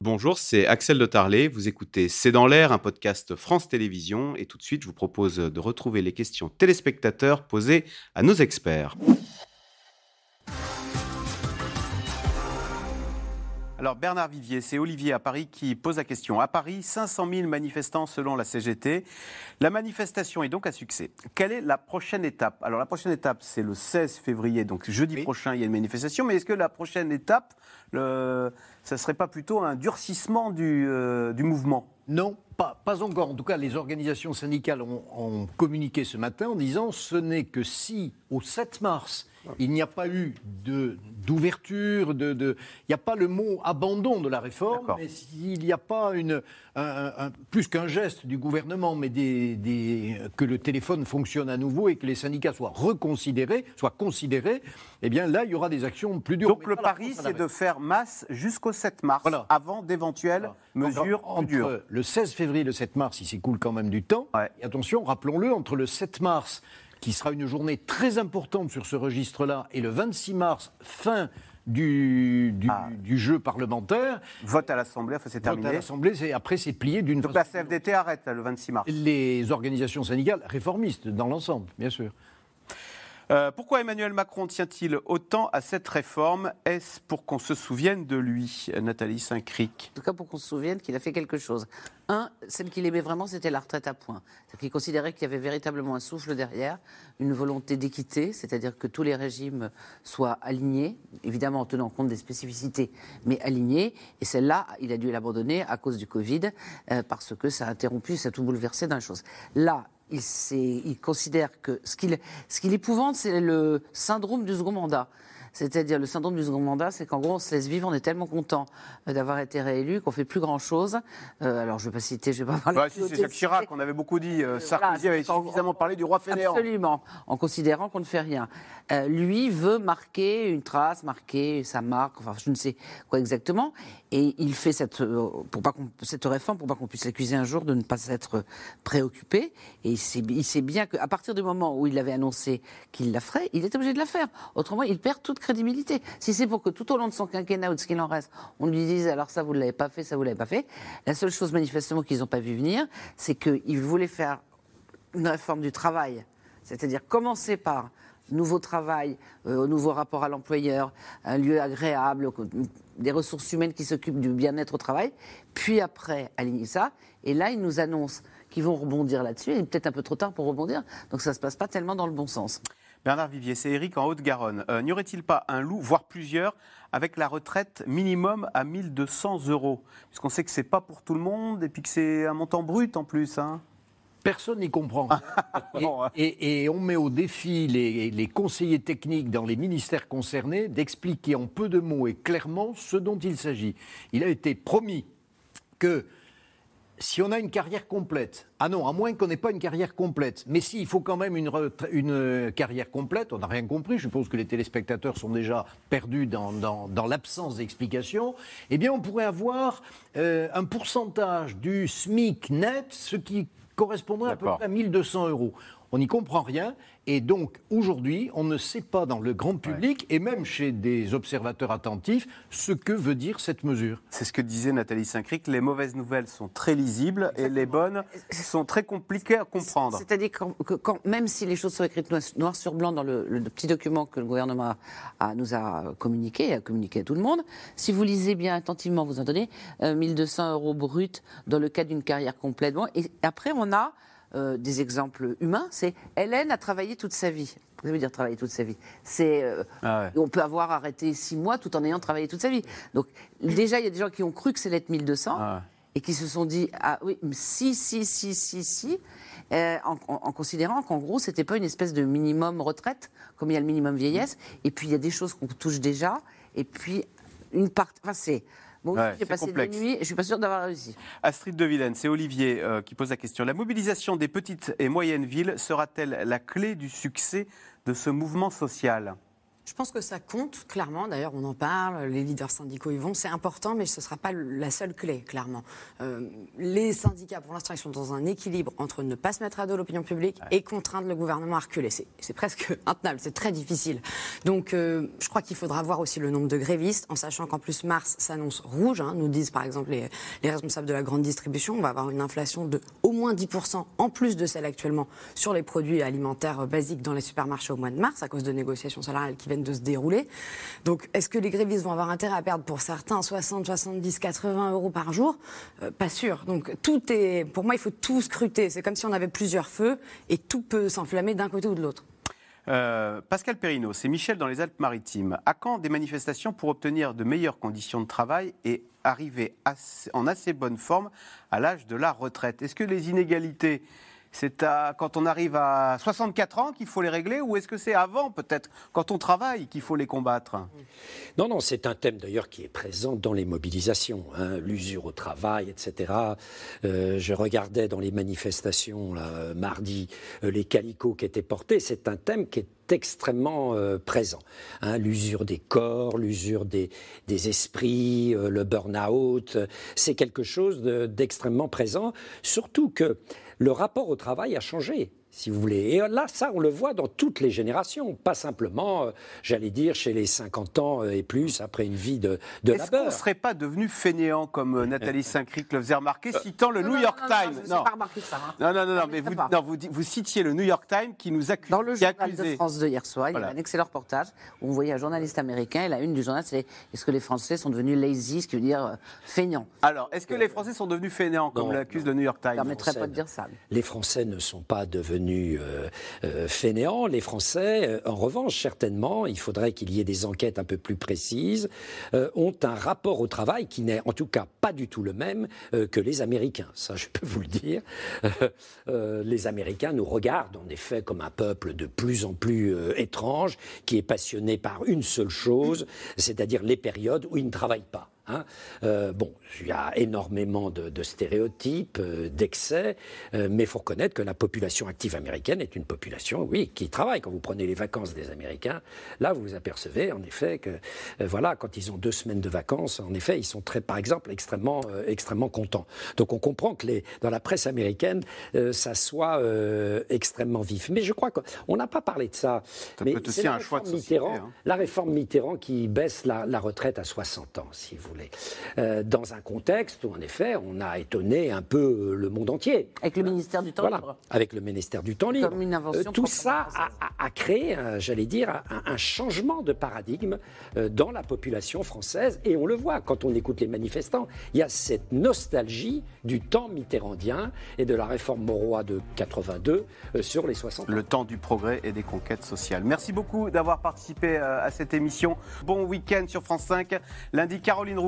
Bonjour, c'est Axel de Tarlet. Vous écoutez C'est dans l'air, un podcast France Télévisions. Et tout de suite, je vous propose de retrouver les questions téléspectateurs posées à nos experts. Alors Bernard Vivier, c'est Olivier à Paris qui pose la question. À Paris, 500 000 manifestants selon la CGT. La manifestation est donc à succès. Quelle est la prochaine étape? Alors la prochaine étape, c'est le 16 février, donc jeudi prochain, il y a une manifestation. Mais est-ce que la prochaine étape, le... ça ne serait pas plutôt un durcissement du, euh, du mouvement? Non, pas, pas, encore. En tout cas, les organisations syndicales ont, ont communiqué ce matin en disant ce n'est que si, au 7 mars, il n'y a pas eu d'ouverture, de, de, il n'y a pas le mot abandon de la réforme, mais s'il n'y a pas une, un, un, plus qu'un geste du gouvernement, mais des, des, que le téléphone fonctionne à nouveau et que les syndicats soient reconsidérés, soient considérés, eh bien là, il y aura des actions plus dures. Donc le pari, c'est de faire masse jusqu'au 7 mars, voilà. avant d'éventuelles voilà. mesures entre plus dures. le 16 février et le 7 mars, il s'écoule quand même du temps. Ouais. Et attention, rappelons-le, entre le 7 mars qui sera une journée très importante sur ce registre-là, et le 26 mars, fin du, du, ah. du jeu parlementaire. Vote à l'Assemblée, enfin c'est terminé. Vote à l'Assemblée, après c'est plié d'une Donc façon... la CFDT arrête là, le 26 mars. Les organisations syndicales réformistes dans l'ensemble, bien sûr. Euh, pourquoi Emmanuel Macron tient-il autant à cette réforme? Est-ce pour qu'on se souvienne de lui, Nathalie Saint-Cric. En tout cas, pour qu'on se souvienne qu'il a fait quelque chose. Un, celle qu'il aimait vraiment, c'était la retraite à points. C'est-à-dire qu'il considérait qu'il y avait véritablement un souffle derrière, une volonté d'équité, c'est-à-dire que tous les régimes soient alignés, évidemment en tenant compte des spécificités, mais alignés. Et celle-là, il a dû l'abandonner à cause du Covid, euh, parce que ça a interrompu, ça a tout bouleversé d'un chose. Là, il, considère que ce qu'il épouvante, c'est le syndrome du second mandat. C'est-à-dire le syndrome du second mandat, c'est qu'en gros, on se laisse vivre, on est tellement content d'avoir été réélu qu'on fait plus grand-chose. Euh, alors, je ne vais pas citer, je vais pas parler. Bah, si, c'est Jacques Chirac, on avait beaucoup dit. Euh, Sarkozy voilà, avait suffisamment parlé du roi fainéant. Absolument, en considérant qu'on ne fait rien. Euh, lui veut marquer une trace, marquer sa marque, enfin, je ne sais quoi exactement. Et il fait cette, pour pas cette réforme pour pas qu'on puisse l'accuser un jour de ne pas être préoccupé. Et il sait, il sait bien qu'à partir du moment où il avait annoncé qu'il la ferait, il est obligé de la faire. Autrement, il perd toute crédibilité. Si c'est pour que tout au long de son quinquennat ou de ce qu'il en reste, on lui dise alors ça vous ne l'avez pas fait, ça vous l'avez pas fait. La seule chose manifestement qu'ils n'ont pas vu venir, c'est qu'ils voulaient faire une réforme du travail. C'est-à-dire commencer par nouveau travail, euh, nouveau rapport à l'employeur, un lieu agréable, des ressources humaines qui s'occupent du bien-être au travail, puis après aligner ça. Et là, ils nous annoncent qu'ils vont rebondir là-dessus, et peut-être un peu trop tard pour rebondir. Donc ça ne se passe pas tellement dans le bon sens. Bernard Vivier, c'est Eric en Haute-Garonne. Euh, N'y aurait-il pas un loup, voire plusieurs, avec la retraite minimum à 1200 euros? Puisqu'on sait que ce n'est pas pour tout le monde et puis que c'est un montant brut en plus. Hein Personne n'y comprend. et, et, et, on met au défi les, les, conseillers techniques dans les ministères concernés d'expliquer en peu de mots et clairement ce dont il s'agit. Il a été promis que si on a une carrière complète, ah non, à moins qu'on n'ait pas une carrière complète, mais si, il faut quand même une, une carrière complète, on n'a rien compris, je suppose que les téléspectateurs sont déjà perdus dans, dans, dans l'absence d'explication, eh bien on pourrait avoir euh, un pourcentage du SMIC net, ce qui correspondrait à peu près à 1200 euros. On n'y comprend rien. Et donc, aujourd'hui, on ne sait pas dans le grand public, ouais. et même chez des observateurs attentifs, ce que veut dire cette mesure. C'est ce que disait Nathalie Saint-Cric. Les mauvaises nouvelles sont très lisibles Exactement. et les bonnes sont très compliquées à comprendre. C'est-à-dire que quand, même si les choses sont écrites noir, noir sur blanc dans le, le, petit document que le gouvernement a, nous a communiqué, a communiqué à tout le monde, si vous lisez bien attentivement, vous en donnez euh, 1200 euros bruts dans le cas d'une carrière complète. Bon, et après, on a euh, des exemples humains, c'est Hélène a travaillé toute sa vie. Ça veut dire travailler toute sa vie. C'est, euh, ah ouais. on peut avoir arrêté six mois tout en ayant travaillé toute sa vie. Donc déjà, il y a des gens qui ont cru que c'est l'être 1200 ah ouais. et qui se sont dit ah oui, si si si si si, euh, en, en, en, considérant qu'en gros c'était pas une espèce de minimum retraite comme il y a le minimum vieillesse. Et puis il y a des choses qu'on touche déjà. Et puis une partie, enfin c'est Bon, ouais, j'ai passé complexe. des nuits et je suis pas sûr d'avoir réussi. Astrid de Villene, c'est Olivier euh, qui pose la question. La mobilisation des petites et moyennes villes sera-t-elle la clé du succès de ce mouvement social? Je pense que ça compte, clairement. D'ailleurs, on en parle, les leaders syndicaux y vont. C'est important, mais ce ne sera pas la seule clé, clairement. Euh, les syndicats, pour l'instant, ils sont dans un équilibre entre ne pas se mettre à dos l'opinion publique et contraindre le gouvernement à reculer. C'est presque intenable, c'est très difficile. Donc, euh, je crois qu'il faudra voir aussi le nombre de grévistes, en sachant qu'en plus, mars s'annonce rouge. Hein, nous disent, par exemple, les, les, responsables de la grande distribution. On va avoir une inflation de au moins 10%, en plus de celle actuellement, sur les produits alimentaires basiques dans les supermarchés au mois de mars, à cause de négociations salariales qui viennent de se dérouler. Donc, est-ce que les grévistes vont avoir intérêt à perdre pour certains 60, 70, 80 euros par jour? Euh, Pas sûr. Donc, tout est. Pour moi, il faut tout scruter. C'est comme si on avait plusieurs feux et tout peut s'enflammer d'un côté ou de l'autre. Euh, Pascal Perrino, c'est Michel dans les Alpes-Maritimes. À quand des manifestations pour obtenir de meilleures conditions de travail et arriver en assez bonne forme à l'âge de la retraite? Est-ce que les inégalités c'est quand on arrive à 64 ans qu'il faut les régler ou est-ce que c'est avant peut-être, quand on travaille, qu'il faut les combattre? Non, non, c'est un thème d'ailleurs qui est présent dans les mobilisations, hein, l'usure au travail, etc. Euh, je regardais dans les manifestations mardi euh, les calicots qui étaient portés, c'est un thème qui est extrêmement euh, présent. Hein, l'usure des corps, l'usure des, des, esprits, le burn-out, c'est quelque chose d'extrêmement présent, surtout que le rapport au travail a changé si vous voulez. Et là, ça, on le voit dans toutes les générations, pas simplement, euh, j'allais dire, chez les 50 ans euh, et plus, après une vie de, de Est-ce qu'on ne serait pas devenu fainéant, comme euh, Nathalie Saint-Cric le faisait remarquer, citant le New York Times? Non, pas remarqué ça. Hein. Non, non, non, mais vous, non, vous, vous, citiez le New York Times qui nous accuse. Dans le journal de France de hier soir, il y a un excellent reportage où on voyait un journaliste américain, et la une du journal, c'est est-ce que les Français sont devenus lazy, ce qui veut dire feignants Alors, est-ce que les Français sont devenus fainéants, comme l'accuse le New York Times? Ça ne permettrait pas de dire ça. Les Français ne sont pas devenus euh, fainéants. Les Français, euh, en revanche, certainement, il faudrait qu'il y ait des enquêtes un peu plus précises, euh, ont un rapport au travail qui n'est en tout cas pas du tout le même que les Américains. Ça, je peux vous le dire. les Américains nous regardent en effet comme un peuple de plus en plus étrange, qui est passionné par une seule chose, c'est-à-dire les périodes où ils ne travaillent pas. Hein. Euh, bon, il y a énormément de, stéréotypes, euh, d'excès, euh, mais il faut reconnaître que la population active américaine est une population, oui, qui travaille. Quand vous prenez les vacances des Américains, là, vous vous apercevez, en effet, que, voilà, quand ils ont deux semaines de vacances, en effet, ils sont très, par exemple, extrêmement, extrêmement contents. Donc, on comprend que les, dans la presse américaine, ça soit extrêmement vif. Mais je crois qu'on n'a pas parlé de ça. ça mais c'est un choix de société, hein. La réforme Mitterrand qui baisse la, la retraite à 60 ans, si vous euh, dans un contexte où, en effet, on a étonné un peu euh, le monde entier. Avec le ministère du Temps libre. Avec le ministère du Temps libre. Euh, tout ça a, créé, j'allais dire, un, changement de paradigme dans la population française. Et on le voit quand on écoute les manifestants. Il y a cette nostalgie du temps mitterrandien et de la réforme Mauroy de 82 sur les 60 ans. Le temps du progrès et des conquêtes sociales. Merci beaucoup d'avoir participé à cette émission. Bon week-end sur France 5. Lundi, Caroline Roux